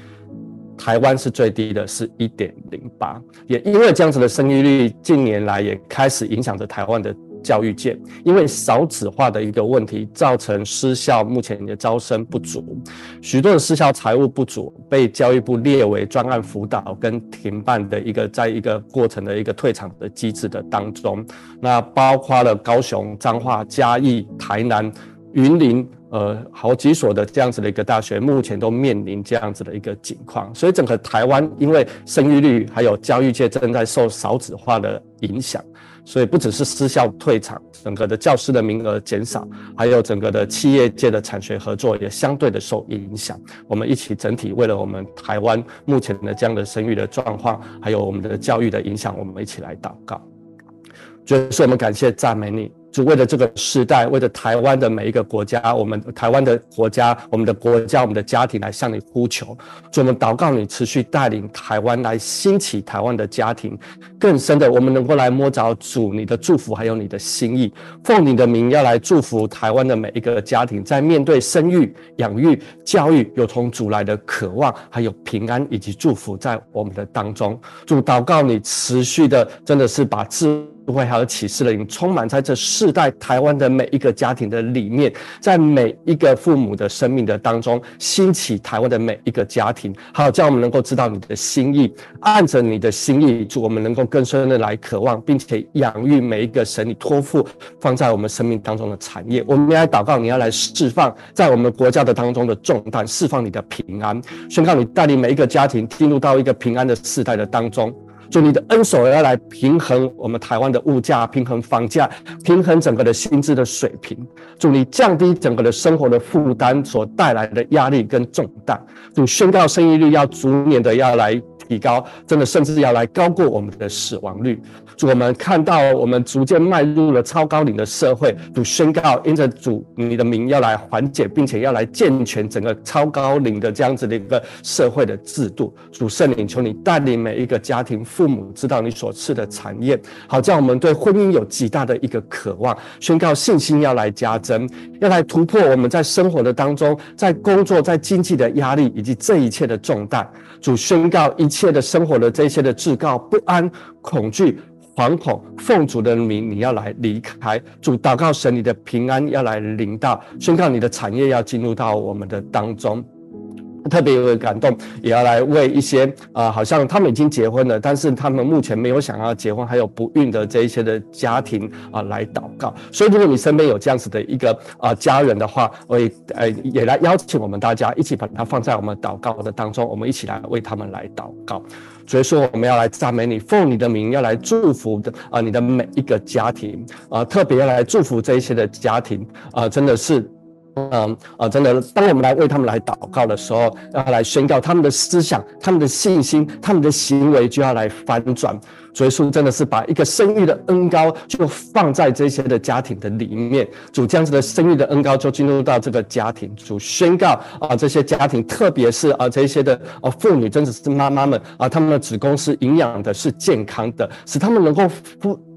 台湾是最低的，是一点零八。也因为这样子的生育率，近年来也开始影响着台湾的。教育界因为少子化的一个问题，造成私校目前的招生不足，许多的私校财务不足，被教育部列为专案辅导跟停办的一个，在一个过程的一个退场的机制的当中。那包括了高雄、彰化、嘉义、台南、云林，呃，好几所的这样子的一个大学，目前都面临这样子的一个情况。所以整个台湾因为生育率还有教育界正在受少子化的影响。所以不只是私校退场，整个的教师的名额减少，还有整个的企业界的产学合作也相对的受影响。我们一起整体为了我们台湾目前的这样的生育的状况，还有我们的教育的影响，我们一起来祷告。就是我们感谢赞美你。是为了这个时代，为了台湾的每一个国家，我们台湾的国家，我们的国家，我们的家庭来向你呼求。主，我们祷告你持续带领台湾来兴起台湾的家庭，更深的，我们能够来摸着主你的祝福，还有你的心意。奉你的名要来祝福台湾的每一个家庭，在面对生育、养育、教育，有从主来的渴望，还有平安以及祝福在我们的当中。主，祷告你持续的，真的是把智不会还有启示的灵充满在这世。代台湾的每一个家庭的里面，在每一个父母的生命的当中，兴起台湾的每一个家庭，好叫我们能够知道你的心意，按着你的心意，祝我们能够更深的来渴望，并且养育每一个神你托付放在我们生命当中的产业。我们要来祷告，你要来释放在我们国家的当中的重担，释放你的平安，宣告你带领每一个家庭进入到一个平安的世代的当中。就你的恩手要来平衡我们台湾的物价，平衡房价，平衡整个的薪资的水平。祝你降低整个的生活的负担所带来的压力跟重担。祝宣告生育率要逐年的要来提高，真的甚至要来高过我们的死亡率。主，我们看到我们逐渐迈入了超高龄的社会，主宣告，因着主你的名要来缓解，并且要来健全整个超高龄的这样子的一个社会的制度。主圣灵，求你带领每一个家庭父父母知道你所赐的产业，好叫我们对婚姻有极大的一个渴望。宣告信心要来加增，要来突破我们在生活的当中，在工作、在经济的压力以及这一切的重担。主宣告一切的生活的这些的至告不安、恐惧。惶恐，奉主的名，你要来离开。主祷告神，你的平安要来临到，宣告你的产业要进入到我们的当中。特别有感动，也要来为一些啊、好像他们已经结婚了，但是他们目前没有想要结婚，还有不孕的这一些的家庭啊、来祷告。所以，如果你身边有这样子的一个啊、家人的话，我也呃也来邀请我们大家一起把它放在我们祷告的当中，我们一起来为他们来祷告。所以说，我们要来赞美你，奉你的名要来祝福的啊、你的每一个家庭啊、特别要来祝福这一些的家庭啊、真的是。嗯啊，真的，当我们来为他们来祷告的时候，要来宣告他们的思想、他们的信心、他们的行为就要来翻转。所以说，真的是把一个生育的恩膏就放在这些的家庭的里面。主这样子的生育的恩膏就进入到这个家庭。主宣告啊，这些家庭，特别是啊这些的啊妇女，真的是妈妈们啊，他们的子宫是营养的，是健康的，使他们能够。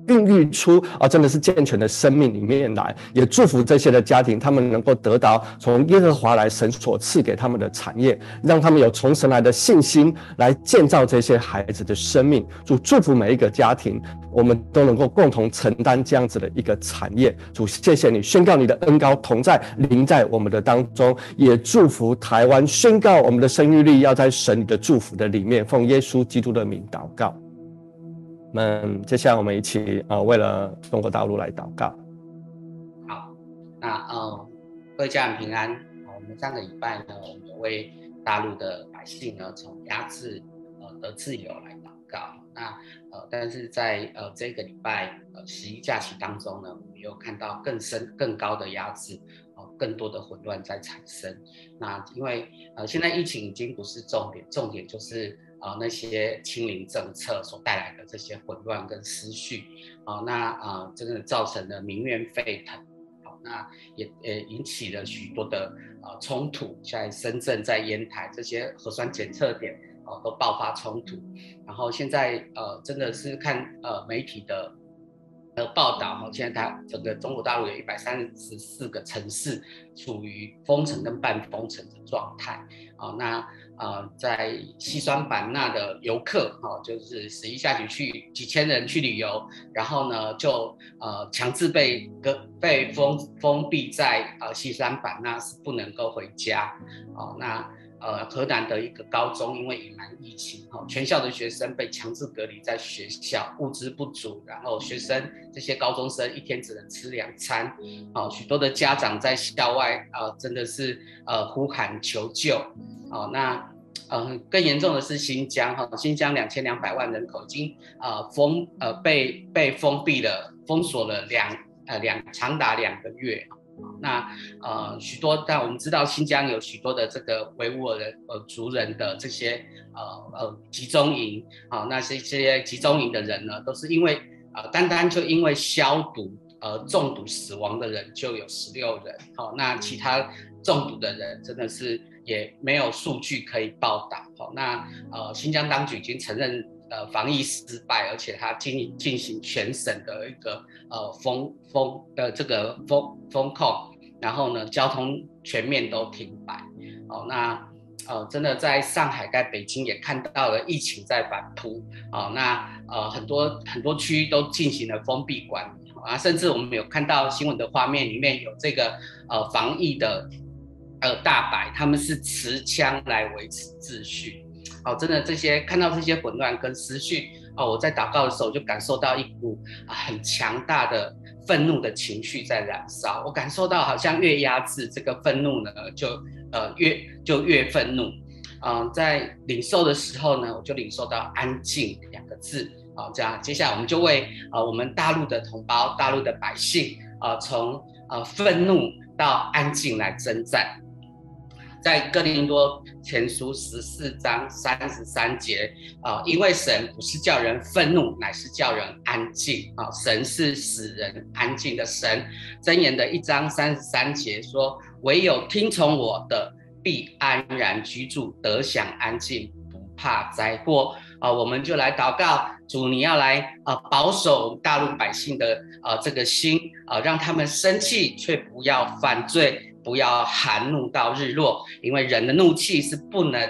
孕育出啊，真的是健全的生命里面来，也祝福这些的家庭，他们能够得到从耶和华来神所赐给他们的产业，让他们有从神来的信心来建造这些孩子的生命。主祝福每一个家庭，我们都能够共同承担这样子的一个产业。主，谢谢你宣告你的恩高同在临在我们的当中，也祝福台湾，宣告我们的生育率要在神的祝福的里面，奉耶稣基督的名祷告。那接下来我们一起呃，为了中国大陆来祷告。好，那呃，各位家人平安。我们上个礼拜呢，我们为大陆的百姓呢，从压制呃得自由来祷告。那呃，但是在呃这个礼拜呃十一假期当中呢，我们又看到更深更高的压制，呃，更多的混乱在产生。那因为呃现在疫情已经不是重点，重点就是。啊、那些清零政策所带来的这些混乱跟思绪，啊、那啊、真的造成了民怨沸腾，好、那也也引起了许多的呃冲突，在深圳、在烟台这些核酸检测点，啊、都爆发冲突，然后现在呃，真的是看呃媒体的的报道，哈，现在它整个中国大陆有一百三十四个城市处于封城跟半封城的状态，啊、那。呃，在西双版纳的游客，哈、就是十一下去去几千人去旅游，然后呢，就呃强制被隔被封封闭在呃西双版纳是不能够回家，哦，那呃河南的一个高中因为隐瞒疫情，哈、哦，全校的学生被强制隔离在学校，物资不足，然后学生这些高中生一天只能吃两餐，哦，许多的家长在校外啊、呃，真的是呃呼喊求救。哦，那呃更严重的是新疆哈，新疆两千两百万人口已经呃封呃被被封闭了，封锁了两呃两长达两个月。那呃许多，但我们知道新疆有许多的这个维吾尔人呃族人的这些呃呃集中营啊，那些这些集中营的人呢，都是因为呃单单就因为消毒而中毒死亡的人就有十六人。好，那其他中毒的人真的是。也没有数据可以报道，好，那呃新疆当局已经承认呃防疫失败，而且他进进行全省的一个呃封封的这个封封控，然后呢交通全面都停摆，哦，那呃真的在上海在北京也看到了疫情在反扑，哦，那呃很多很多区域都进行了封闭管理，啊，甚至我们有看到新闻的画面里面有这个呃防疫的。呃，大白他们是持枪来维持秩序，哦，真的这些看到这些混乱跟思绪，哦，我在祷告的时候就感受到一股啊很强大的愤怒的情绪在燃烧，我感受到好像越压制这个愤怒呢，就呃越就越愤怒，嗯、在领受的时候呢，我就领受到安静两个字，好、这样接下来我们就为啊、呃、我们大陆的同胞、大陆的百姓啊、从呃愤怒到安静来征战。在哥林多前书十四章三十三节啊，因为神不是叫人愤怒，乃是叫人安静啊。神是使人安静的神。箴言的一章三十三节说：“唯有听从我的，必安然居住，得享安静，不怕灾祸。”啊，我们就来祷告，主你要来啊，保守大陆百姓的啊这个心啊，让他们生气却不要犯罪。不要含怒到日落，因为人的怒气是不能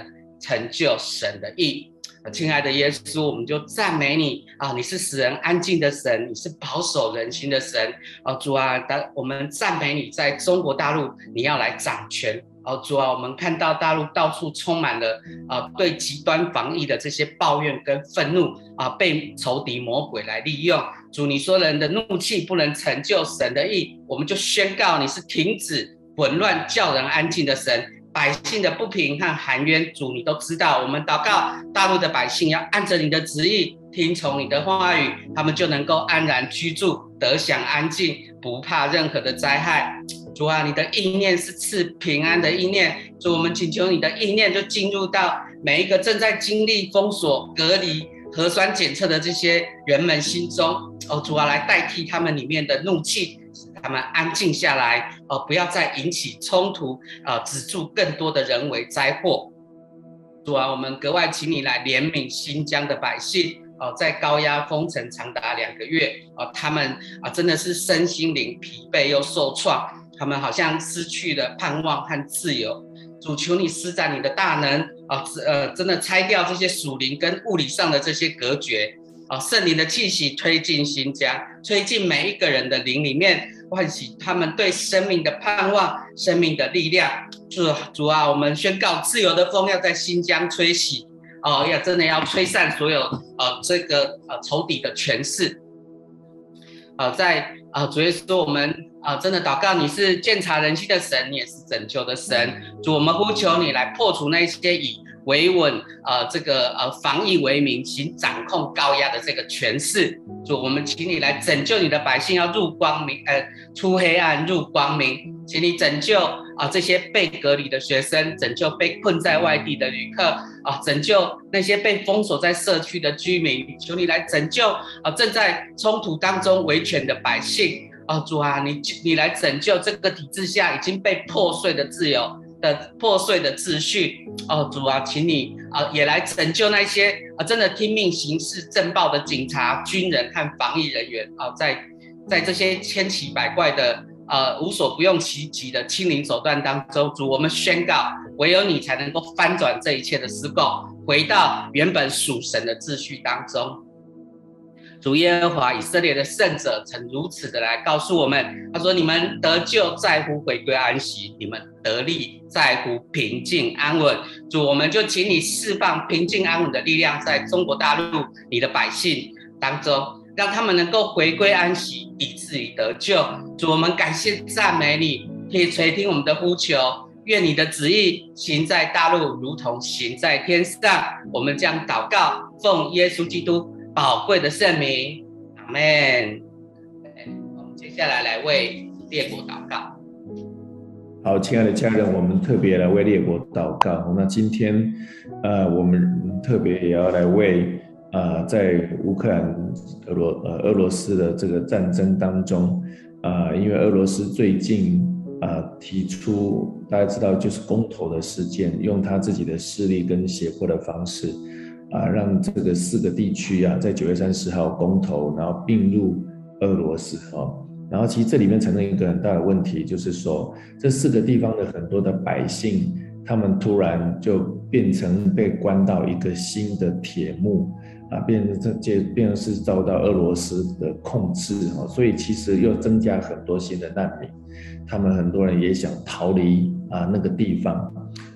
成就神的意。亲爱的耶稣，我们就赞美你啊！你是使人安静的神，你是保守人心的神。哦，主啊，我们赞美你，在中国大陆你要来掌权。哦，主啊，我们看到大陆到处充满了啊，对极端防疫的这些抱怨跟愤怒啊，被仇敌魔鬼来利用。主，你说人的怒气不能成就神的意，我们就宣告你是停止。混乱叫人安静的神，百姓的不平和含冤，主你都知道。我们祷告，大陆的百姓要按着你的旨意，听从你的话语，他们就能够安然居住，得享安静，不怕任何的灾害。主啊，你的意念是赐平安的意念，主我们请求你的意念就进入到每一个正在经历封锁、隔离、核酸检测的这些人们心中。哦，主啊，来代替他们里面的怒气。他们安静下来，呃，不要再引起冲突，呃，止住更多的人为灾祸。主啊，我们格外请你来怜悯新疆的百姓，哦，在高压封城长达两个月，哦，他们啊真的是身心灵疲惫又受创，他们好像失去了盼望和自由。主求你施展你的大能，啊，呃，真的拆掉这些属灵跟物理上的这些隔绝，啊，圣灵的气息推进新疆，推进每一个人的灵里面，唤醒他们对生命的盼望、生命的力量。主主啊，我们宣告自由的风要在新疆吹起。哦，要真的要吹散所有呃这个呃仇敌的权势，呃，在啊、呃、主耶稣，我们啊、呃、真的祷告，你是鉴察人心的神，你也是拯救的神。主，我们呼求你来破除那些以维稳呃这个呃防疫为名行掌控高压的这个权势。主，我们请你来拯救你的百姓，要入光明，呃出黑暗入光明，请你拯救。啊，这些被隔离的学生，拯救被困在外地的旅客，啊，拯救那些被封锁在社区的居民，求你来拯救啊，正在冲突当中维权的百姓，啊，主啊，你你来拯救这个体制下已经被破碎的自由的破碎的秩序，哦，主啊，请你啊也来拯救那些啊真的听命行事、震暴的警察、军人和防疫人员，啊，在在这些千奇百怪的。呃，无所不用其极的清零手段当中，主，我们宣告，唯有你才能够翻转这一切的失控，回到原本属神的秩序当中。主耶和华以色列的圣者曾如此的来告诉我们，他说：“你们得救在乎回归安息，你们得力在乎平静安稳。”主，我们就请你释放平静安稳的力量，在中国大陆你的百姓当中。让他们能够回归安息，以至于得救。主，我们感谢赞美你，可以垂听我们的呼求。愿你的旨意行在大陆，如同行在天上。我们将祷告，奉耶稣基督宝贵的圣名，阿门。我们接下来来为列国祷告。好，亲爱的家人，我们特别来为列国祷告。那今天，呃，我们特别也要来为。呃，在乌克兰、俄罗呃俄罗斯的这个战争当中，呃，因为俄罗斯最近、呃、提出，大家知道就是公投的事件，用他自己的势力跟胁迫的方式，啊、让这个四个地区啊，在九月三十号公投，然后并入俄罗斯哦，然后其实这里面产生一个很大的问题，就是说这四个地方的很多的百姓，他们突然就变成被关到一个新的铁幕。啊，变成这这变成是遭到俄罗斯的控制哈，所以其实又增加很多新的难民，他们很多人也想逃离啊那个地方，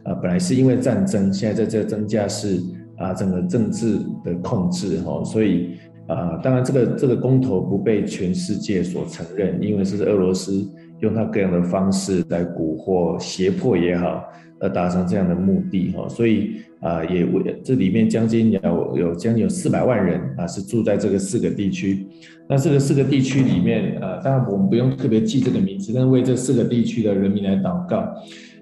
啊本来是因为战争，现在在这增加是啊整个政治的控制哈，所以啊当然这个这个公投不被全世界所承认，因为是俄罗斯用他各样的方式来蛊惑、胁迫也好，而达成这样的目的哈，所以。啊，也为这里面将近有有将近有四百万人啊，是住在这个四个地区。那这个四个地区里面，啊，当然我们不用特别记这个名字，但是为这四个地区的人民来祷告。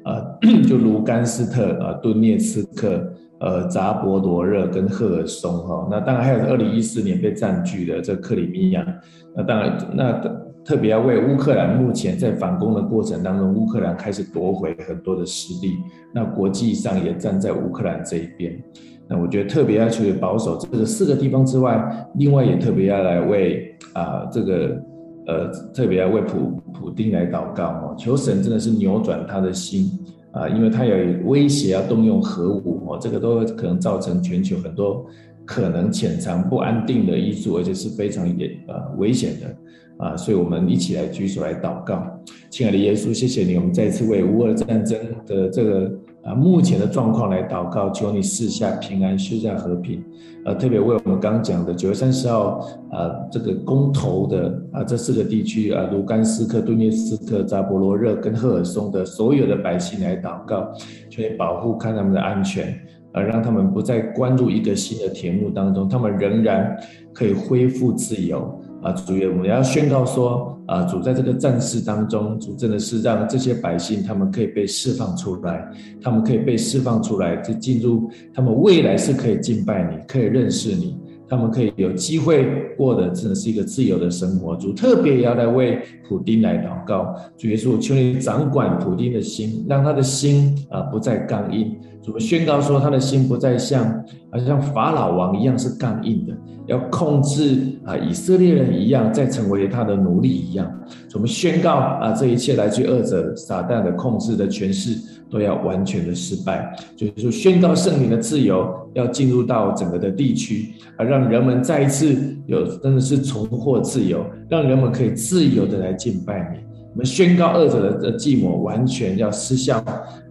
啊，就卢甘斯特啊、顿涅茨克、呃、扎波罗热跟赫尔松哈。那当然还有二零一四年被占据的这克里米亚。那当然那。特别要为乌克兰目前在反攻的过程当中，乌克兰开始夺回很多的失地，那国际上也站在乌克兰这一边。那我觉得特别要去保守这个四个地方之外，另外也特别要来为啊这个呃特别要为普普丁来祷告哦，求神真的是扭转他的心啊，因为他有威胁要动用核武哦，这个都可能造成全球很多可能潜藏不安定的因素，而且是非常严呃危险的。啊，所以我们一起来举手来祷告，亲爱的耶稣，谢谢你，我们再次为乌俄战争的这个啊目前的状况来祷告，求你赐下平安，赐下和平。呃、特别为我们刚刚讲的九月三十号呃这个公投的啊这四个地区啊卢甘斯克、顿涅茨克、扎波罗热跟赫尔松的所有的百姓来祷告，求你保护看他们的安全，而、让他们不再关入一个新的铁幕当中，他们仍然可以恢复自由。啊，主耶，我们要宣告说，啊，主在这个战事当中，主真的是让这些百姓他们可以被释放出来，他们可以被释放出来，就进入他们未来是可以敬拜你，可以认识你。他们可以有机会过的，真的是一个自由的生活。主特别也要来为普丁来祷告，主耶稣，求你掌管普丁的心，让他的心啊不再刚硬。主宣告说，他的心不再像好像法老王一样是刚硬的，要控制啊以色列人一样，再成为他的奴隶一样。我们宣告啊，这一切来自恶者撒旦的控制的权势都要完全的失败。就是说，宣告圣灵的自由要进入到整个的地区，而让人们再一次有真的是重获自由，让人们可以自由的来敬拜你。我们宣告恶者的计谋完全要失效。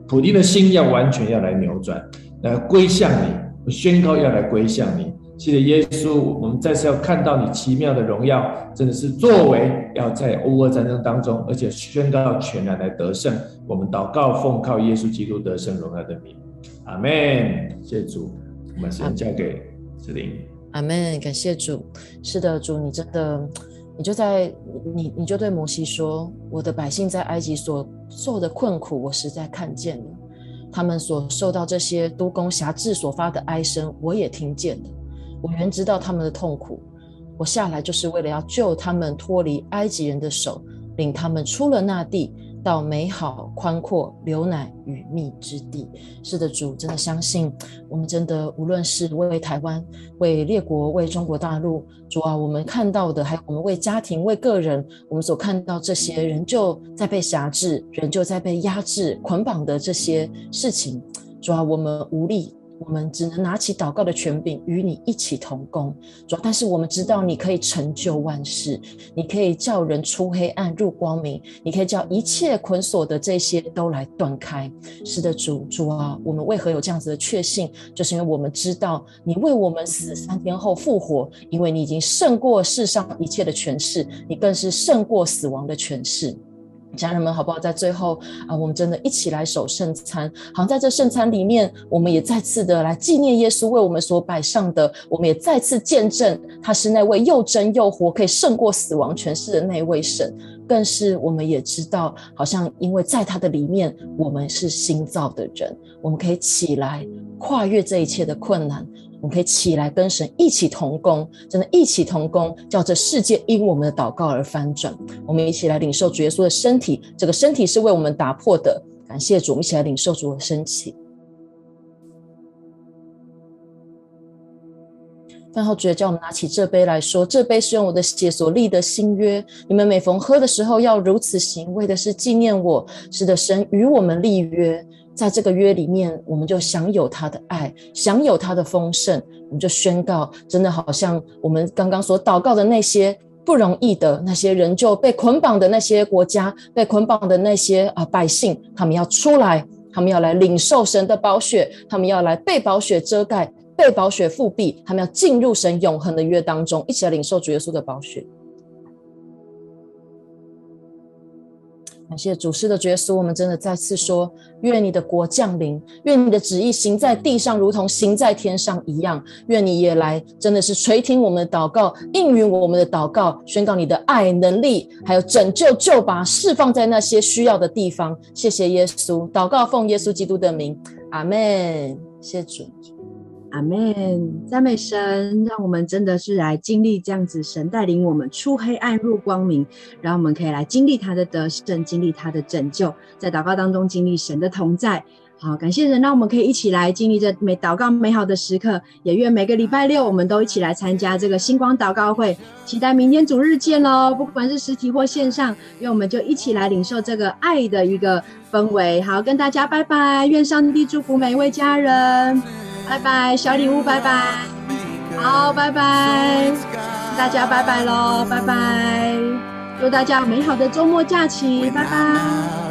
普丁的心要完全要来扭转，来归向你。宣告要来归向你。谢谢耶稣，我们再次要看到你奇妙的荣耀，真的是作为要在欧俄战争当中，而且宣告全然来得胜。我们祷告奉靠耶稣基督得胜荣耀的名，阿门。谢谢主，我们先交给子玲。阿门，感谢主。是的，主，你真的。你就在你你就对摩西说：“我的百姓在埃及所受的困苦，我实在看见了；他们所受到这些督工辖制所发的哀声，我也听见了。我原知道他们的痛苦，我下来就是为了要救他们脱离埃及人的手，领他们出了那地。”到美好宽阔、流奶与蜜之地。是的，主真的相信我们，真的无论是为台湾、为列国、为中国大陆，主啊，我们看到的，还有我们为家庭、为个人，我们所看到这些仍旧在被辖制，仍旧在被压制、捆绑的这些事情，主啊，我们无力。我们只能拿起祷告的权柄，与你一起同工。主，但是我们知道你可以成就万事，你可以叫人出黑暗入光明，你可以叫一切捆锁的这些都来断开。是的，主，主啊，我们为何有这样子的确信？就是因为我们知道你为我们死，三天后复活，因为你已经胜过世上一切的权势，你更是胜过死亡的权势。家人们，好不好？在最后啊，我们真的一起来守圣餐。好像在这圣餐里面，我们也再次的来纪念耶稣为我们所摆上的。我们也再次见证他是那位又真又活，可以胜过死亡权势的那位神。更是我们也知道，好像因为在他的里面，我们是新造的人，我们可以起来跨越这一切的困难。我们可以起来跟神一起同工，真的，一起同工，叫这世界因我们的祷告而翻转。我们一起来领受主耶稣的身体，这个身体是为我们打破的。感谢主，一起来领受主的身体。饭后，主也叫我们拿起这杯来说：这杯是用我的血所立的新约。你们每逢喝的时候，要如此行，为的是纪念我。是的，神与我们立约。在这个约里面，我们就享有他的爱，享有他的丰盛。我们就宣告，真的好像我们刚刚所祷告的那些不容易的那些人，就被捆绑的那些国家，被捆绑的那些啊百姓，他们要出来，他们要来领受神的宝血，他们要来被宝血遮盖，被宝血覆庇，他们要进入神永恒的约当中，一起来领受主耶稣的宝血。感谢主施的主耶稣，我们真的再次说：愿你的国降临，愿你的旨意行在地上，如同行在天上一样。愿你也来，真的是垂听我们的祷告，应允我们的祷告，宣告你的爱、能力，还有拯救、救拔、释放在那些需要的地方。谢谢耶稣，祷告奉耶稣基督的名，阿门。谢谢主。阿门，赞美神，让我们真的是来经历这样子，神带领我们出黑暗入光明，然后我们可以来经历他的得胜，经历他的拯救，在祷告当中经历神的同在。好，感谢神，让我们可以一起来经历这美祷告美好的时刻。也愿每个礼拜六我们都一起来参加这个星光祷告会，期待明天主日见喽！不管是实体或线上，愿我们就一起来领受这个爱的一个氛围。好，跟大家拜拜，愿上帝祝福每一位家人。拜拜，小礼物，拜拜，好，拜拜，大家拜拜喽，拜拜，祝大家美好的周末假期，拜拜。